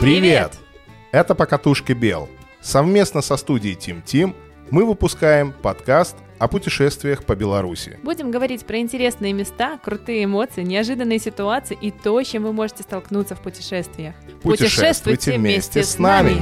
Привет! Это «Покатушки Бел». Совместно со студией Тим Тим мы выпускаем подкаст о путешествиях по Беларуси. Будем говорить про интересные места, крутые эмоции, неожиданные ситуации и то, с чем вы можете столкнуться в путешествиях. Путешествуйте вместе с нами.